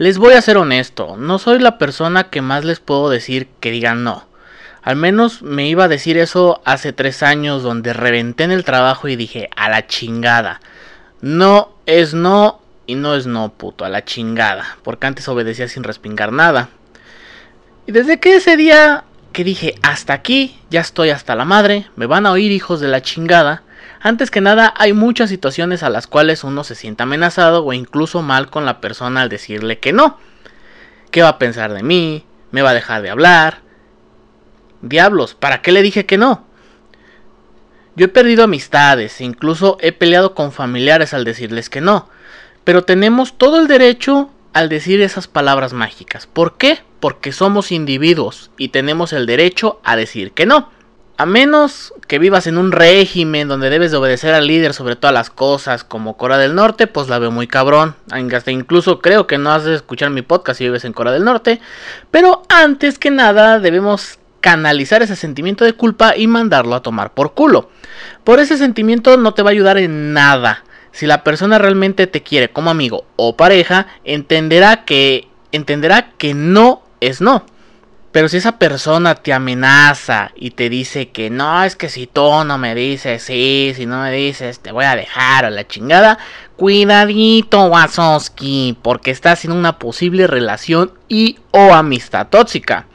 Les voy a ser honesto, no soy la persona que más les puedo decir que digan no. Al menos me iba a decir eso hace tres años donde reventé en el trabajo y dije a la chingada. No es no y no es no, puto, a la chingada. Porque antes obedecía sin respingar nada. Y desde que ese día que dije hasta aquí, ya estoy hasta la madre, me van a oír hijos de la chingada. Antes que nada, hay muchas situaciones a las cuales uno se siente amenazado o incluso mal con la persona al decirle que no. ¿Qué va a pensar de mí? ¿Me va a dejar de hablar? Diablos, ¿para qué le dije que no? Yo he perdido amistades incluso he peleado con familiares al decirles que no. Pero tenemos todo el derecho al decir esas palabras mágicas. ¿Por qué? Porque somos individuos y tenemos el derecho a decir que no. A menos que vivas en un régimen donde debes de obedecer al líder sobre todas las cosas, como Cora del Norte, pues la veo muy cabrón. Hasta incluso creo que no has de escuchar mi podcast si vives en Cora del Norte. Pero antes que nada debemos canalizar ese sentimiento de culpa y mandarlo a tomar por culo. Por ese sentimiento no te va a ayudar en nada. Si la persona realmente te quiere como amigo o pareja, entenderá que entenderá que no es no. Pero si esa persona te amenaza y te dice que no, es que si tú no me dices sí, si no me dices te voy a dejar a la chingada, cuidadito Wazowski, porque estás en una posible relación y o amistad tóxica.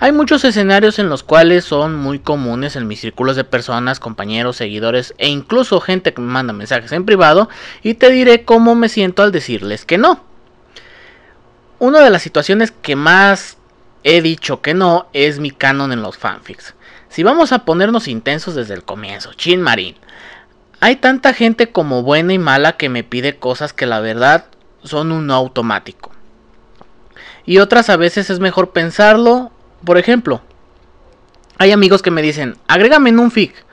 Hay muchos escenarios en los cuales son muy comunes en mis círculos de personas, compañeros, seguidores e incluso gente que me manda mensajes en privado y te diré cómo me siento al decirles que no. Una de las situaciones que más he dicho que no es mi canon en los fanfics. Si vamos a ponernos intensos desde el comienzo, Chin Marín. Hay tanta gente como buena y mala que me pide cosas que la verdad son un no automático. Y otras a veces es mejor pensarlo. Por ejemplo, hay amigos que me dicen, agrégame en un fic.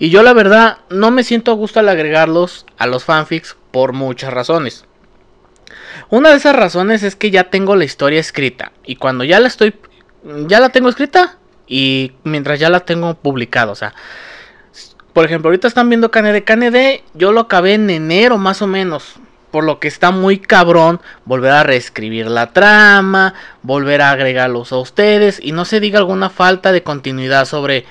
Y yo la verdad no me siento a gusto al agregarlos a los fanfics por muchas razones. Una de esas razones es que ya tengo la historia escrita. Y cuando ya la estoy. Ya la tengo escrita. Y mientras ya la tengo publicada. O sea. Por ejemplo, ahorita están viendo KND. KND yo lo acabé en enero más o menos. Por lo que está muy cabrón volver a reescribir la trama, volver a agregarlos a ustedes y no se diga alguna falta de continuidad sobre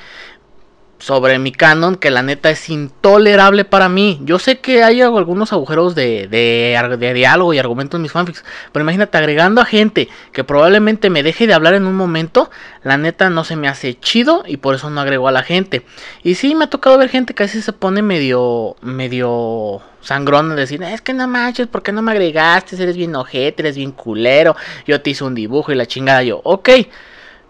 sobre mi canon que la neta es intolerable para mí. Yo sé que hay algunos agujeros de, de, diálogo y argumentos en mis fanfics, pero imagínate agregando a gente que probablemente me deje de hablar en un momento, la neta no se me hace chido y por eso no agrego a la gente. Y sí, me ha tocado ver gente que a veces se pone medio, medio sangrón a decir, es que no manches, ¿por qué no me agregaste? Eres bien ojete, eres bien culero, yo te hice un dibujo y la chingada yo, ok,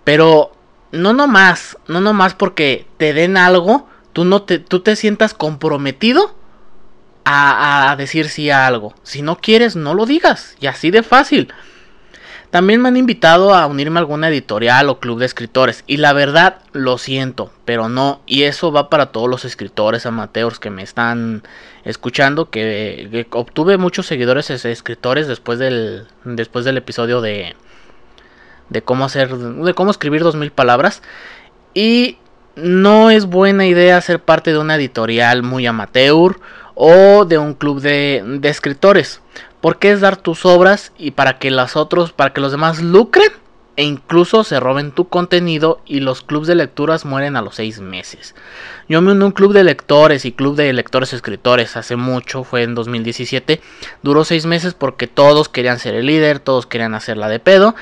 pero no nomás, no nomás porque te den algo, tú, no te, tú te sientas comprometido a, a, decir sí a algo. Si no quieres, no lo digas. Y así de fácil. También me han invitado a unirme a alguna editorial o club de escritores. Y la verdad, lo siento, pero no. Y eso va para todos los escritores amateurs que me están escuchando. Que, que obtuve muchos seguidores escritores después del, después del episodio de, de cómo hacer, de cómo escribir 2000 palabras. Y no es buena idea ser parte de una editorial muy amateur o de un club de, de escritores. Porque es dar tus obras y para que las otros, para que los demás lucren e incluso se roben tu contenido y los clubes de lecturas mueren a los seis meses. Yo me uní a un club de lectores y club de lectores escritores hace mucho, fue en 2017. Duró seis meses porque todos querían ser el líder, todos querían hacerla de pedo.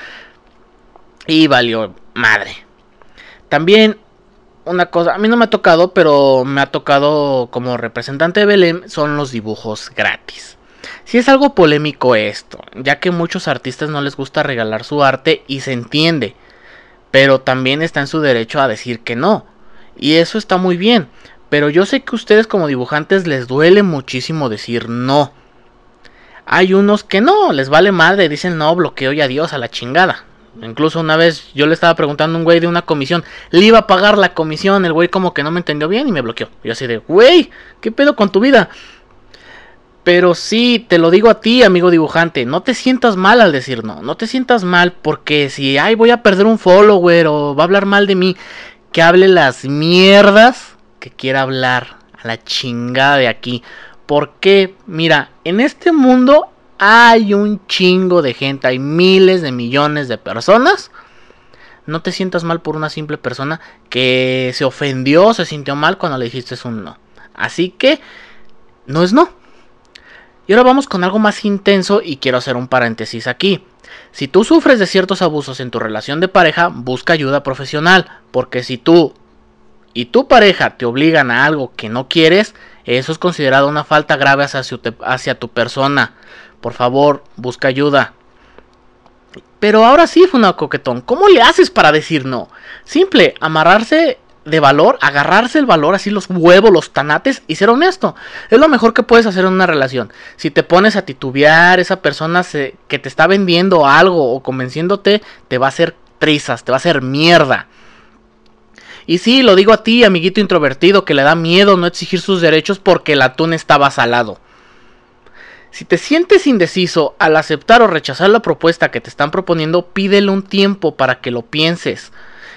Y valió madre. También una cosa, a mí no me ha tocado, pero me ha tocado como representante de Belém, son los dibujos gratis. Si es algo polémico esto, ya que muchos artistas no les gusta regalar su arte y se entiende, pero también está en su derecho a decir que no. Y eso está muy bien, pero yo sé que a ustedes como dibujantes les duele muchísimo decir no. Hay unos que no, les vale madre, dicen no, bloqueo y adiós a la chingada. Incluso una vez yo le estaba preguntando a un güey de una comisión, le iba a pagar la comisión, el güey como que no me entendió bien y me bloqueó. Yo así de, güey, ¿qué pedo con tu vida? Pero sí, te lo digo a ti, amigo dibujante, no te sientas mal al decir no, no te sientas mal porque si, ay, voy a perder un follower o va a hablar mal de mí, que hable las mierdas que quiera hablar a la chingada de aquí. Porque, mira, en este mundo hay un chingo de gente, hay miles de millones de personas. No te sientas mal por una simple persona que se ofendió, se sintió mal cuando le dijiste un no. Así que no es no. Y ahora vamos con algo más intenso y quiero hacer un paréntesis aquí. Si tú sufres de ciertos abusos en tu relación de pareja, busca ayuda profesional, porque si tú y tu pareja te obligan a algo que no quieres, eso es considerado una falta grave hacia, tu persona. Por favor, busca ayuda. Pero ahora sí, fue una Coquetón, ¿cómo le haces para decir no? Simple, amarrarse de valor, agarrarse el valor, así los huevos, los tanates y ser honesto. Es lo mejor que puedes hacer en una relación. Si te pones a titubear, esa persona que te está vendiendo algo o convenciéndote, te va a hacer trizas, te va a hacer mierda. Y sí, lo digo a ti, amiguito introvertido, que le da miedo no exigir sus derechos porque el atún estaba salado. Si te sientes indeciso al aceptar o rechazar la propuesta que te están proponiendo, pídele un tiempo para que lo pienses.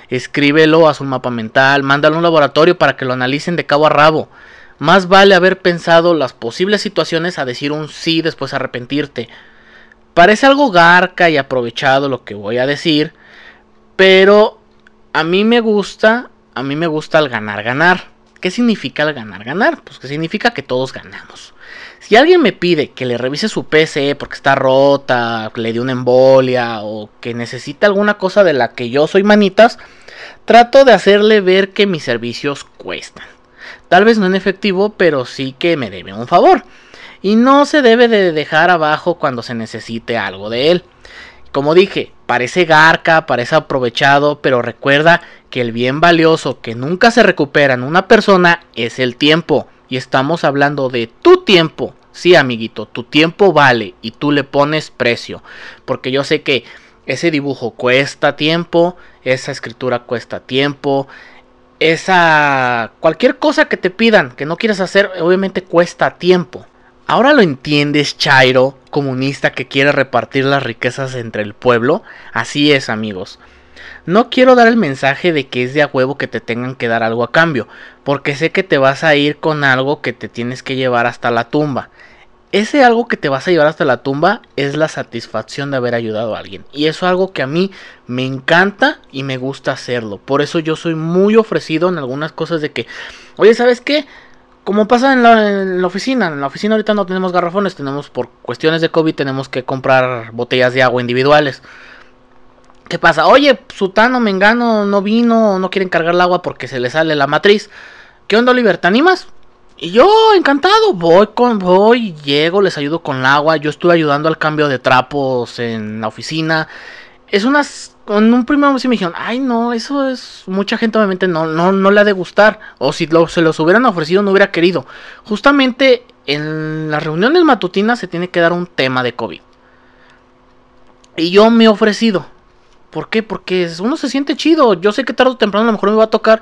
Escríbelo a su mapa mental, mándalo a un laboratorio para que lo analicen de cabo a rabo. Más vale haber pensado las posibles situaciones a decir un sí después arrepentirte. Parece algo garca y aprovechado lo que voy a decir, pero a mí me gusta a mí me gusta el ganar, ganar. ¿Qué significa el ganar, ganar? Pues que significa que todos ganamos. Si alguien me pide que le revise su PC porque está rota, le dio una embolia o que necesita alguna cosa de la que yo soy manitas, trato de hacerle ver que mis servicios cuestan. Tal vez no en efectivo, pero sí que me debe un favor. Y no se debe de dejar abajo cuando se necesite algo de él. Como dije, parece garca, parece aprovechado, pero recuerda que el bien valioso que nunca se recupera en una persona es el tiempo. Y estamos hablando de tu tiempo. Sí, amiguito, tu tiempo vale y tú le pones precio. Porque yo sé que ese dibujo cuesta tiempo, esa escritura cuesta tiempo, esa cualquier cosa que te pidan que no quieras hacer, obviamente cuesta tiempo. Ahora lo entiendes, Chairo, comunista que quiere repartir las riquezas entre el pueblo. Así es, amigos. No quiero dar el mensaje de que es de a huevo que te tengan que dar algo a cambio, porque sé que te vas a ir con algo que te tienes que llevar hasta la tumba. Ese algo que te vas a llevar hasta la tumba es la satisfacción de haber ayudado a alguien. Y eso es algo que a mí me encanta y me gusta hacerlo. Por eso yo soy muy ofrecido en algunas cosas de que, oye, ¿sabes qué? como pasa en la, oficina, en la oficina ahorita no tenemos garrafones, tenemos por cuestiones de COVID tenemos que comprar botellas de agua individuales. ¿Qué pasa? Oye, Sutano, Mengano no vino, no quieren cargar el agua porque se le sale la matriz. ¿Qué onda, Oliver? ¿Te animas? Y yo, encantado, voy con, voy, llego, les ayudo con el agua. Yo estuve ayudando al cambio de trapos en la oficina. Es unas en un primer momento me dijeron, ay no, eso es, mucha gente obviamente no, no, no le ha de gustar, o si se los hubieran ofrecido no hubiera querido. Justamente en las reuniones matutinas se tiene que dar un tema de COVID. Y yo me he ofrecido. ¿Por qué? Porque uno se siente chido. Yo sé que tarde o temprano a lo mejor me va a tocar.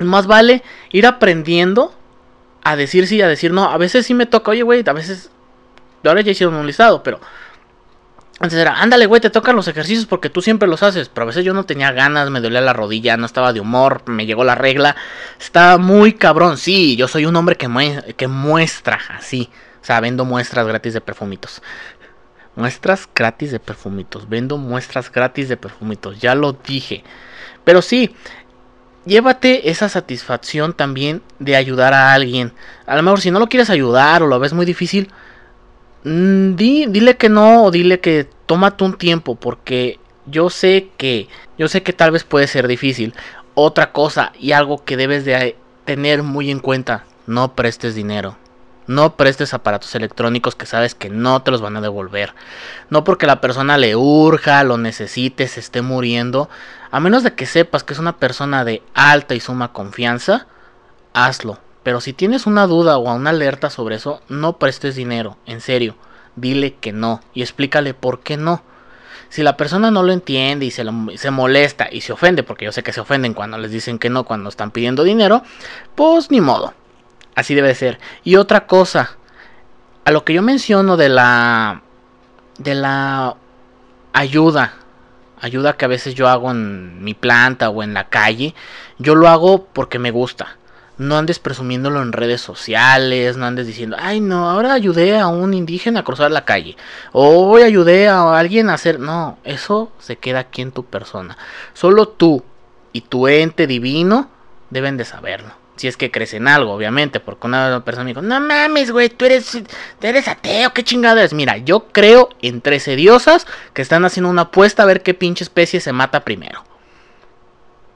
Más vale ir aprendiendo a decir sí, a decir no. A veces sí me toca, oye, güey, a veces... Ahora ya hicieron un listado, pero antes era, ándale, güey, te tocan los ejercicios porque tú siempre los haces. Pero a veces yo no tenía ganas, me dolía la rodilla, no estaba de humor, me llegó la regla. Estaba muy cabrón. Sí, yo soy un hombre que, que muestra así. O sea, vendo muestras gratis de perfumitos. Muestras gratis de perfumitos. Vendo muestras gratis de perfumitos. Ya lo dije. Pero sí, llévate esa satisfacción también de ayudar a alguien. A lo mejor si no lo quieres ayudar o lo ves muy difícil Mm, dile que no o dile que tómate un tiempo porque yo sé que yo sé que tal vez puede ser difícil. Otra cosa y algo que debes de tener muy en cuenta, no prestes dinero. No prestes aparatos electrónicos que sabes que no te los van a devolver. No porque la persona le urja, lo necesite, se esté muriendo. A menos de que sepas que es una persona de alta y suma confianza, hazlo pero si tienes una duda o una alerta sobre eso, no prestes dinero, en serio. Dile que no y explícale por qué no. Si la persona no lo entiende y se, se molesta y se ofende, porque yo sé que se ofenden cuando les dicen que no, cuando están pidiendo dinero, pues ni modo. Así debe ser. Y otra cosa, a lo que yo menciono de la de la ayuda, ayuda que a veces yo hago en mi planta o en la calle, yo lo hago porque me gusta no andes presumiéndolo en redes sociales, no andes diciendo, ay no, ahora ayudé a un indígena a cruzar la calle, o hoy ayudé a alguien a hacer, no, eso se queda aquí en tu persona. Solo tú y tu ente divino deben de saberlo. Si es que crees en algo, obviamente, porque una persona me dijo, no mames, güey, tú eres, tú eres ateo, qué chingada es. Mira, yo creo en 13 diosas que están haciendo una apuesta a ver qué pinche especie se mata primero.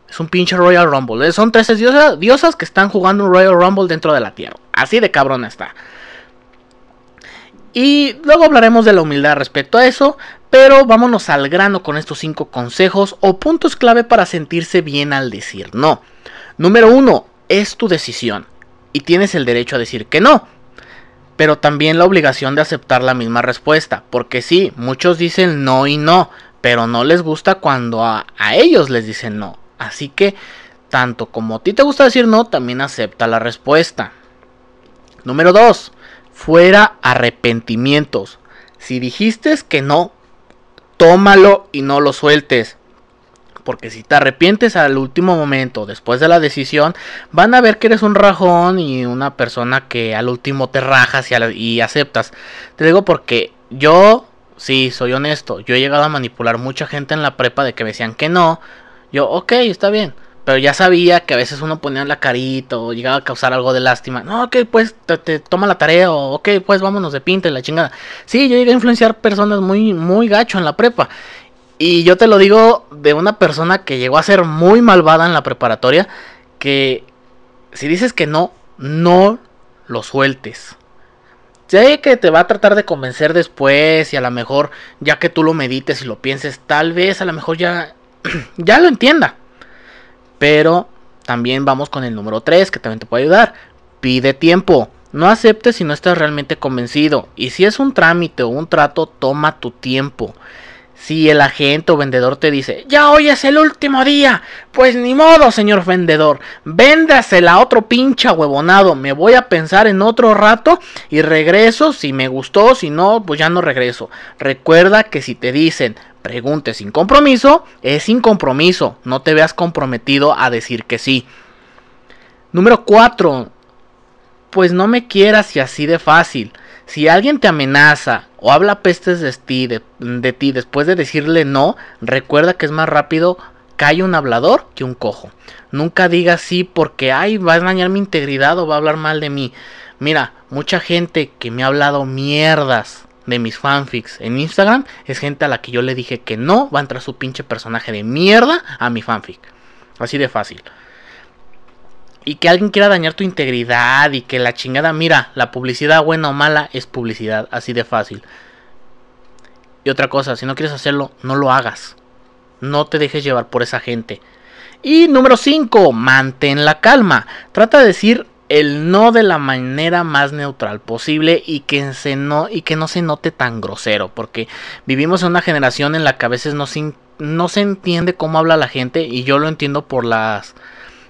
Es un pinche Royal Rumble. Son 13 diosas, que están jugando un Royal Rumble dentro de la Tierra. Así de cabrón está. Y luego hablaremos de la humildad respecto a eso, pero vámonos al grano con estos 5 consejos o puntos clave para sentirse bien al decir no. Número 1. Es tu decisión y tienes el derecho a decir que no, pero también la obligación de aceptar la misma respuesta, porque sí, muchos dicen no y no, pero no les gusta cuando a, ellos les dicen no. Así que, tanto como a ti te gusta decir no, también acepta la respuesta. Número 2. Fuera arrepentimientos. Si dijiste que no, tómalo y no lo sueltes. Porque si te arrepientes al último momento, después de la decisión, van a ver que eres un rajón y una persona que al último te rajas y, aceptas. Te digo porque yo, sí, soy honesto, yo he llegado a manipular mucha gente en la prepa de que me decían que no, yo, ok, está bien. Pero ya sabía que a veces uno ponía la carita o llegaba a causar algo de lástima. No, ok, pues te, toma la tarea o ok, pues vámonos de pinta y la chingada. Sí, yo llegué a influenciar personas muy, muy gacho en la prepa. Y yo te lo digo de una persona que llegó a ser muy malvada en la preparatoria. Que si dices que no, no lo sueltes. Sé que te va a tratar de convencer después y a lo mejor ya que tú lo medites y lo pienses, tal vez a lo mejor ya ya lo entienda. Pero también vamos con el número 3 que también te puede ayudar. Pide tiempo. No aceptes si no estás realmente convencido. Y si es un trámite o un trato, toma tu tiempo. Si el agente o vendedor te dice, ya hoy es el último día, pues ni modo, señor vendedor, véndasela a otro pincha huevonado, me voy a pensar en otro rato y regreso, si me gustó, si no, pues ya no regreso. Recuerda que si te dicen, pregunte sin compromiso, es sin compromiso, no te veas comprometido a decir que sí. Número 4. Pues no me quieras y así de fácil. Si alguien te amenaza o habla pestes de ti, de, ti después de decirle no, recuerda que es más rápido cae un hablador que un cojo. Nunca digas sí porque ay va a dañar mi integridad o va a hablar mal de mí. Mira, mucha gente que me ha hablado mierdas de mis fanfics en Instagram es gente a la que yo le dije que no va a entrar su pinche personaje de mierda a mi fanfic. Así de fácil. Y que alguien quiera dañar tu integridad y que la chingada, mira, la publicidad buena o mala es publicidad, así de fácil. Y otra cosa, si no quieres hacerlo, no lo hagas. No te dejes llevar por esa gente. Y número 5, mantén la calma. Trata de decir el no de la manera más neutral posible y que, se no, y que no se note tan grosero, porque vivimos en una generación en la que a veces no no se entiende cómo habla la gente y yo lo entiendo por las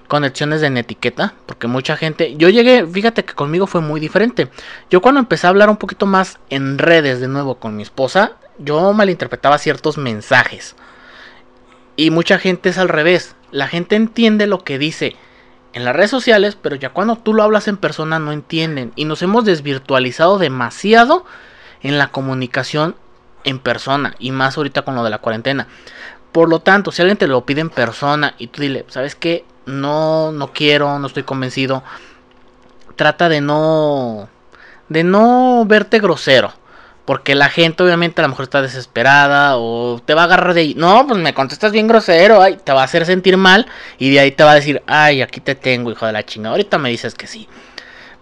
conexiones de etiqueta, porque mucha gente, yo llegué, fíjate que conmigo fue muy diferente. Yo cuando empecé a hablar un poquito más en redes de nuevo con mi esposa, yo malinterpretaba ciertos mensajes. Y mucha gente es al revés. La gente entiende lo que dice en las redes sociales, pero ya cuando tú lo hablas en persona no entienden. Y nos hemos desvirtualizado demasiado en la comunicación en persona. Y más ahorita con lo de la cuarentena. Por lo tanto, si alguien te lo pide en persona y tú dile, ¿sabes qué? No, no quiero, no estoy convencido. Trata de no... De no verte grosero. Porque la gente obviamente a lo mejor está desesperada o te va a agarrar de ahí. No, pues me contestas bien grosero, ay, te va a hacer sentir mal y de ahí te va a decir, ay, aquí te tengo, hijo de la chingada. Ahorita me dices que sí.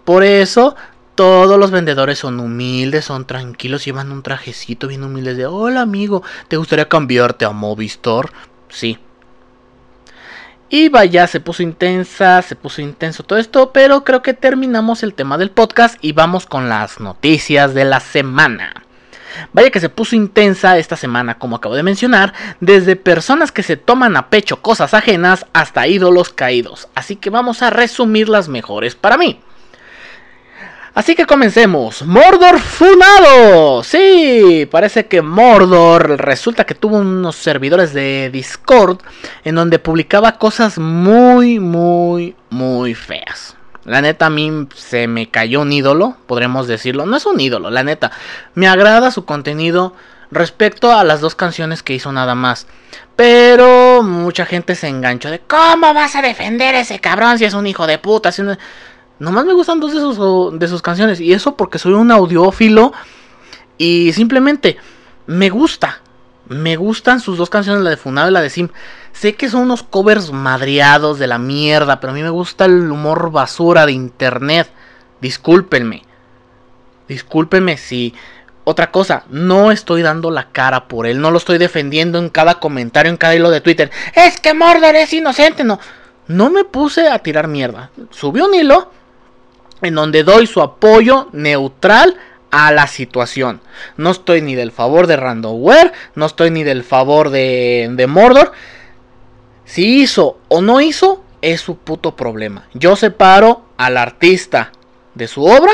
Por eso todos los vendedores son humildes, son tranquilos, llevan un trajecito bien humildes de, hola amigo, ¿te gustaría cambiarte a Movistar? Sí. Y vaya, se puso intensa, se puso intenso todo esto, pero creo que terminamos el tema del podcast y vamos con las noticias de la semana. Vaya que se puso intensa esta semana, como acabo de mencionar, desde personas que se toman a pecho cosas ajenas hasta ídolos caídos. Así que vamos a resumir las mejores para mí. Así que comencemos. Mordor funado. Sí, parece que Mordor resulta que tuvo unos servidores de Discord en donde publicaba cosas muy, muy, muy feas. La neta a mí se me cayó un ídolo, podremos decirlo. No es un ídolo, la neta. Me agrada su contenido respecto a las dos canciones que hizo nada más. Pero mucha gente se enganchó de ¿Cómo vas a defender a ese cabrón si es un hijo de puta? Si Nomás me gustan dos de sus, de sus canciones. Y eso porque soy un audiófilo. Y simplemente me gusta. Me gustan sus dos canciones, la de Funado y la de Sim. Sé que son unos covers madriados de la mierda, pero a mí me gusta el humor basura de internet. Discúlpenme. Discúlpenme si... Otra cosa, no estoy dando la cara por él, no lo estoy defendiendo en cada comentario, en cada hilo de Twitter. Es que Mordor es inocente, no. No me puse a tirar mierda. Subí un hilo en donde doy su apoyo neutral a la situación. No estoy ni del favor de Randomware, no estoy ni del favor de, de Mordor. Si hizo o no hizo, es su puto problema. Yo separo al artista de su obra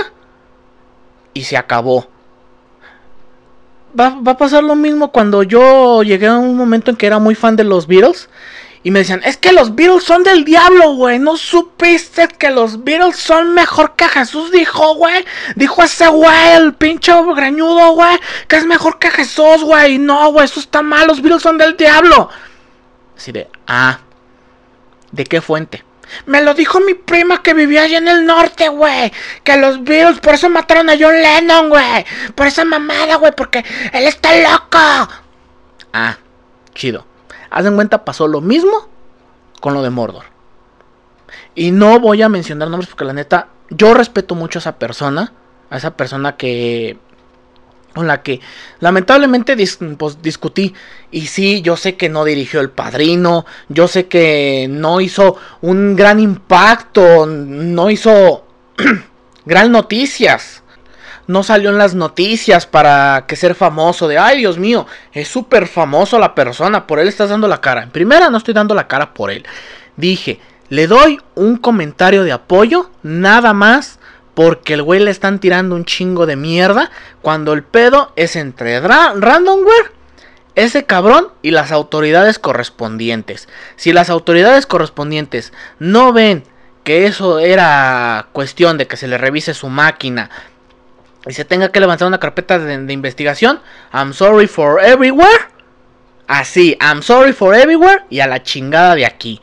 y se acabó. Va, va, a pasar lo mismo cuando yo llegué a un momento en que era muy fan de los Beatles y me decían, es que los Beatles son del diablo, güey. No supiste que los Beatles son mejor que Jesús, dijo, güey. Dijo ese güey, el pinche grañudo, güey. Que es mejor que Jesús, güey. No, güey, eso está mal. Los Beatles son del diablo. Así de, ah, ¿de qué fuente? Me lo dijo mi prima que vivía allá en el norte, güey. Que los Beatles, por eso mataron a John Lennon, güey. Por esa mamada, güey, porque él está loco. Ah, chido. Haz cuenta, pasó lo mismo con lo de Mordor. Y no voy a mencionar nombres porque la neta, yo respeto mucho a esa persona. A esa persona que. Con la que lamentablemente pues, discutí. Y sí, yo sé que no dirigió El Padrino. Yo sé que no hizo un gran impacto. No hizo gran noticias no salió en las noticias para que ser famoso de, ay Dios mío, es súper famoso la persona, por él estás dando la cara. En primera no estoy dando la cara por él. Dije, le doy un comentario de apoyo, nada más porque el güey le están tirando un chingo de mierda cuando el pedo es entre Randomware, ese cabrón y las autoridades correspondientes. Si las autoridades correspondientes no ven que eso era cuestión de que se le revise su máquina, y se tenga que levantar una carpeta de, investigación, I'm sorry for everywhere. Así, I'm sorry for everywhere y a la chingada de aquí.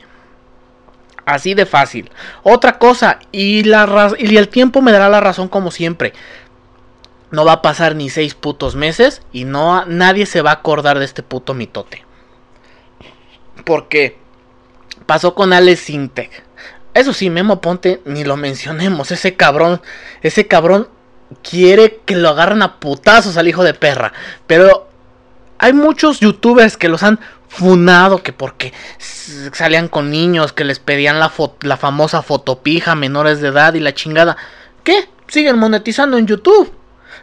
Así de fácil. Otra cosa, y, la y el tiempo me dará la razón como siempre. No va a pasar ni seis putos meses y no nadie se va a acordar de este puto mitote. Porque pasó con Alex Sintec. Eso sí, Memo Ponte, ni lo mencionemos. Ese cabrón, ese cabrón quiere que lo agarren a putazos al hijo de perra. Pero hay muchos youtubers que los han funado que porque salían con niños que les pedían la, famosa fotopija menores de edad y la chingada. ¿Qué? Siguen monetizando en YouTube.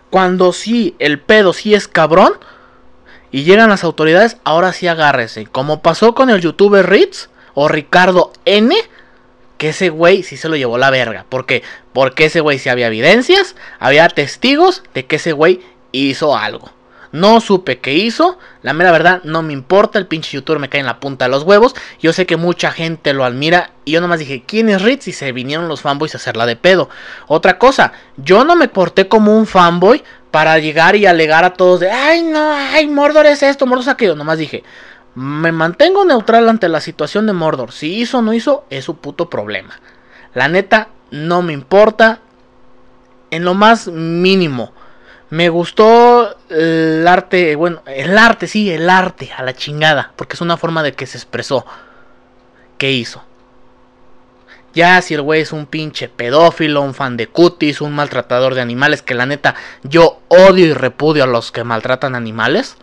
Cuando sí, el pedo sí es cabrón. Y llegan las autoridades, ahora sí agárrese. Como pasó con el youtuber Ritz o Ricardo N que ese güey sí se lo llevó la verga. ¿Por qué? Porque ese güey sí había evidencias, había testigos de que ese güey hizo algo. No supe qué hizo, la mera verdad no me importa, el pinche youtuber me cae en la punta de los huevos. Yo sé que mucha gente lo admira y yo nomás dije, ¿quién es Ritz? Y se vinieron los fanboys a hacerla de pedo. Otra cosa, yo no me porté como un fanboy para llegar y alegar a todos de, ay no, ay Mordor es esto, Mordor es aquello. Nomás dije, me mantengo neutral ante la situación de Mordor. Si hizo o no hizo, es su puto problema. La neta, no me importa. En lo más mínimo. Me gustó el arte, bueno, el arte, sí, el arte, a la chingada. Porque es una forma de que se expresó. ¿Qué hizo? Ya si el güey es un pinche pedófilo, un fan de cutis, un maltratador de animales, que la neta yo odio y repudio a los que maltratan animales.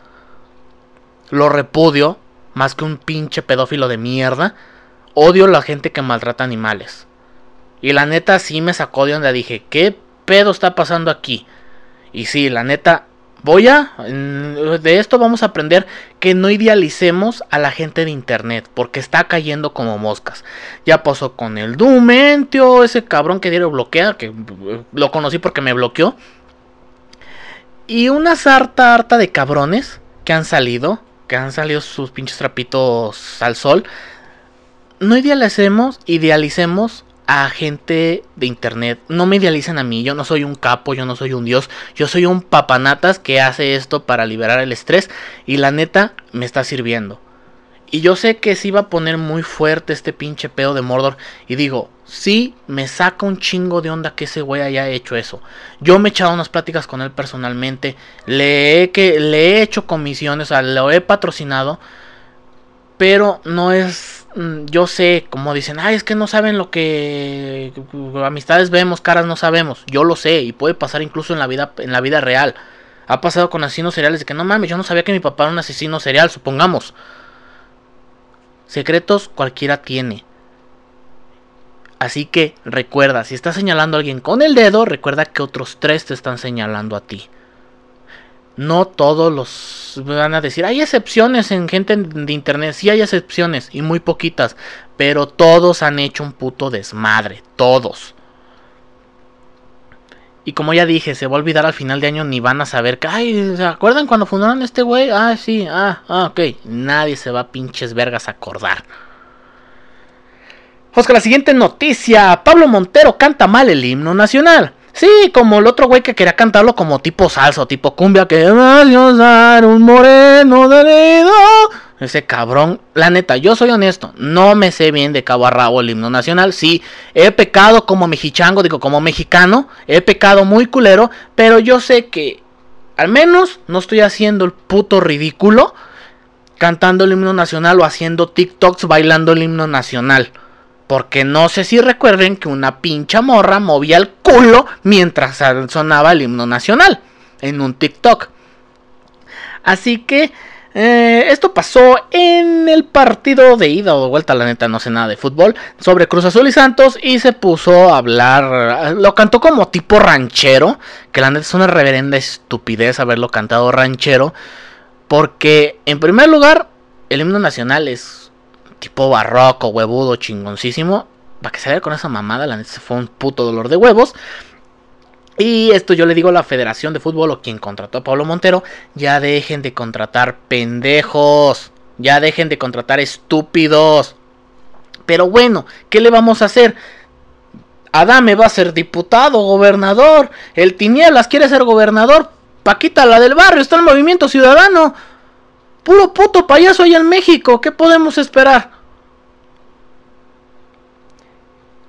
Lo repudio más que un pinche pedófilo de mierda. Odio la gente que maltrata animales. Y la neta sí me sacó de donde dije, ¿qué pedo está pasando aquí? Y sí, la neta, voy a... De esto vamos a aprender que no idealicemos a la gente de internet, porque está cayendo como moscas. Ya pasó con el Dumentio, ese cabrón que dieron bloquea, que lo conocí porque me bloqueó. Y una sarta harta de cabrones que han salido que han salido sus pinches trapitos al sol, no idealicemos, idealicemos a gente de internet. No me idealicen a mí, yo no soy un capo, yo no soy un dios, yo soy un papanatas que hace esto para liberar el estrés y la neta me está sirviendo. Y yo sé que se iba a poner muy fuerte este pinche pedo de Mordor. Y digo, sí, me saca un chingo de onda que ese güey haya hecho eso. Yo me he echado unas pláticas con él personalmente. Le he, que, le he hecho comisiones, o sea, lo he patrocinado. Pero no es. Mm, yo sé, como dicen, ay, es que no saben lo que. Amistades vemos, caras no sabemos. Yo lo sé, y puede pasar incluso en la vida, en la vida real. Ha pasado con asesinos seriales de que no mames, yo no sabía que mi papá era un asesino serial, supongamos. Secretos cualquiera tiene. Así que recuerda, si estás señalando a alguien con el dedo, recuerda que otros tres te están señalando a ti. No todos los van a decir, hay excepciones en gente de internet, sí hay excepciones y muy poquitas, pero todos han hecho un puto desmadre, todos. Y como ya dije, se va a olvidar al final de año ni van a saber que, ay, ¿se acuerdan cuando fundaron este güey? Ah, sí, ah, ah, ok. Nadie se va a pinches vergas a acordar. Oscar, la siguiente noticia. Pablo Montero canta mal el himno nacional. Sí, como el otro güey que quería cantarlo como tipo salsa tipo cumbia, que un moreno de ese cabrón, la neta, yo soy honesto, no me sé bien de cabo a rabo el himno nacional. Sí, he pecado como mexichango, digo como mexicano, he pecado muy culero, pero yo sé que al menos no estoy haciendo el puto ridículo cantando el himno nacional o haciendo TikToks bailando el himno nacional. Porque no sé si recuerden que una pincha morra movía el culo mientras sonaba el himno nacional en un TikTok. Así que eh, esto pasó en el partido de ida o de vuelta, la neta no sé nada de fútbol, sobre Cruz Azul y Santos y se puso a hablar, lo cantó como tipo ranchero, que la neta es una reverenda estupidez haberlo cantado ranchero, porque en primer lugar el himno nacional es tipo barroco, huevudo, chingoncísimo, para que se vea con esa mamada, la neta se fue un puto dolor de huevos. Y esto yo le digo a la Federación de Fútbol o quien contrató a Pablo Montero, ya dejen de contratar pendejos, ya dejen de contratar estúpidos. Pero bueno, ¿qué le vamos a hacer? Adame va a ser diputado, gobernador. El Tinieblas quiere ser gobernador. Paquita, la del barrio, está el movimiento ciudadano. Puro puto payaso allá en México. ¿Qué podemos esperar?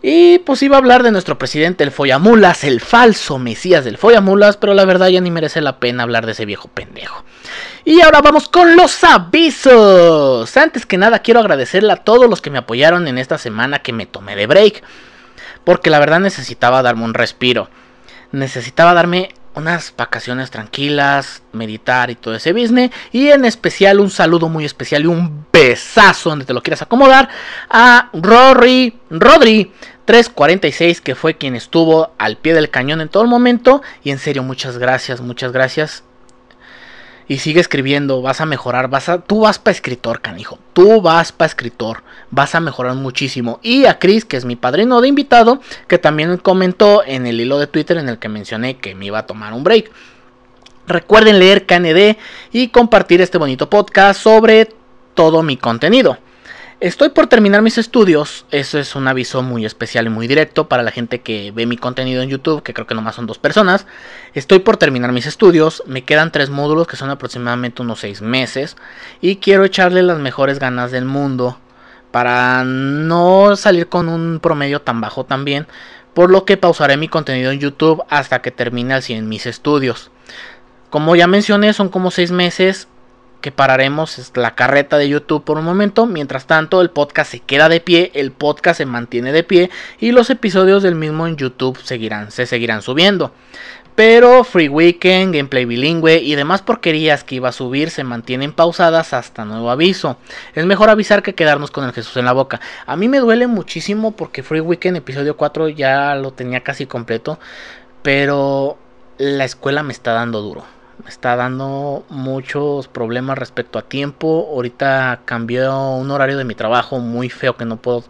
Y pues iba a hablar de nuestro presidente, el Follamulas, el falso Mesías del Follamulas, pero la verdad ya ni merece la pena hablar de ese viejo pendejo. Y ahora vamos con los avisos. Antes que nada quiero agradecerle a todos los que me apoyaron en esta semana que me tomé de break. Porque la verdad necesitaba darme un respiro. Necesitaba darme unas vacaciones tranquilas, meditar y todo ese business. Y en especial un saludo muy especial y un besazo donde te lo quieras acomodar a Rory, Rodri 346 que fue quien estuvo al pie del cañón en todo el momento. Y en serio, muchas gracias, muchas gracias. Y sigue escribiendo, vas a mejorar, vas a, tú vas para escritor, canijo. Tú vas para escritor, vas a mejorar muchísimo. Y a Chris, que es mi padrino de invitado, que también comentó en el hilo de Twitter en el que mencioné que me iba a tomar un break. Recuerden leer KND y compartir este bonito podcast sobre todo mi contenido. Estoy por terminar mis estudios, eso es un aviso muy especial y muy directo para la gente que ve mi contenido en YouTube, que creo que nomás son dos personas. Estoy por terminar mis estudios, me quedan tres módulos que son aproximadamente unos seis meses y quiero echarle las mejores ganas del mundo para no salir con un promedio tan bajo también, por lo que pausaré mi contenido en YouTube hasta que termine al 100 mis estudios. Como ya mencioné, son como seis meses que pararemos la carreta de YouTube por un momento. Mientras tanto, el podcast se queda de pie, el podcast se mantiene de pie y los episodios del mismo en YouTube seguirán, se seguirán subiendo. Pero Free Weekend, Gameplay Bilingüe y demás porquerías que iba a subir se mantienen pausadas hasta nuevo aviso. Es mejor avisar que quedarnos con el Jesús en la boca. A mí me duele muchísimo porque Free Weekend episodio 4 ya lo tenía casi completo. Pero la escuela me está dando duro está dando muchos problemas respecto a tiempo. Ahorita cambió un horario de mi trabajo muy feo que no puedo.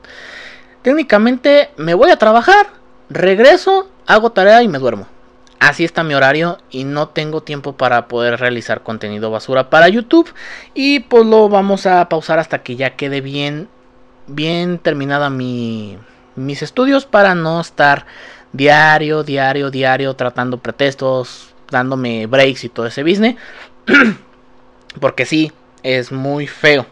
Técnicamente me voy a trabajar, regreso, hago tarea y me duermo. Así está mi horario y no tengo tiempo para poder realizar contenido basura para YouTube. Y pues lo vamos a pausar hasta que ya quede bien, bien terminada mi, mis estudios para no estar diario, diario, diario tratando pretextos, dándome breaks y todo ese business. porque sí, es muy feo.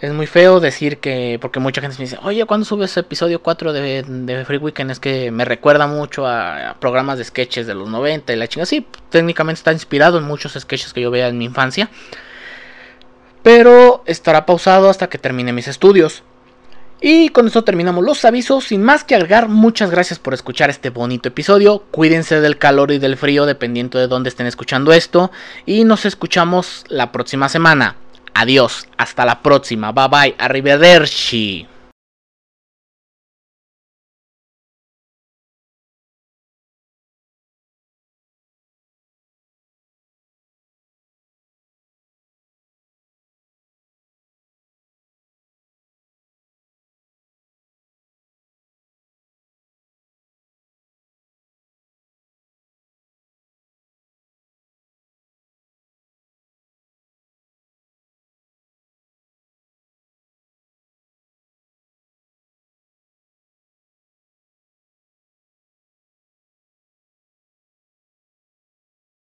Es muy feo decir que, porque mucha gente me dice, oye, ¿cuándo subes episodio 4 de, de, Free Weekend? Es que me recuerda mucho a, programas de sketches de los 90 y la chinga. Sí, técnicamente está inspirado en muchos sketches que yo veía en mi infancia. Pero estará pausado hasta que termine mis estudios. Y con esto terminamos los avisos. Sin más que agregar, muchas gracias por escuchar este bonito episodio. Cuídense del calor y del frío dependiendo de dónde estén escuchando esto. Y nos escuchamos la próxima semana. Adiós, hasta la próxima. Bye bye, arrivederci.